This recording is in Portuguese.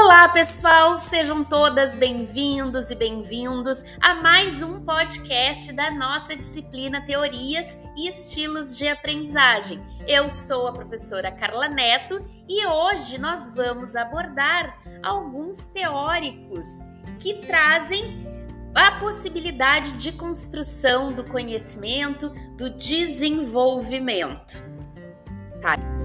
Olá, pessoal! Sejam todas bem-vindos e bem-vindos a mais um podcast da nossa disciplina Teorias e Estilos de Aprendizagem. Eu sou a professora Carla Neto e hoje nós vamos abordar alguns teóricos que trazem a possibilidade de construção do conhecimento, do desenvolvimento. Tá?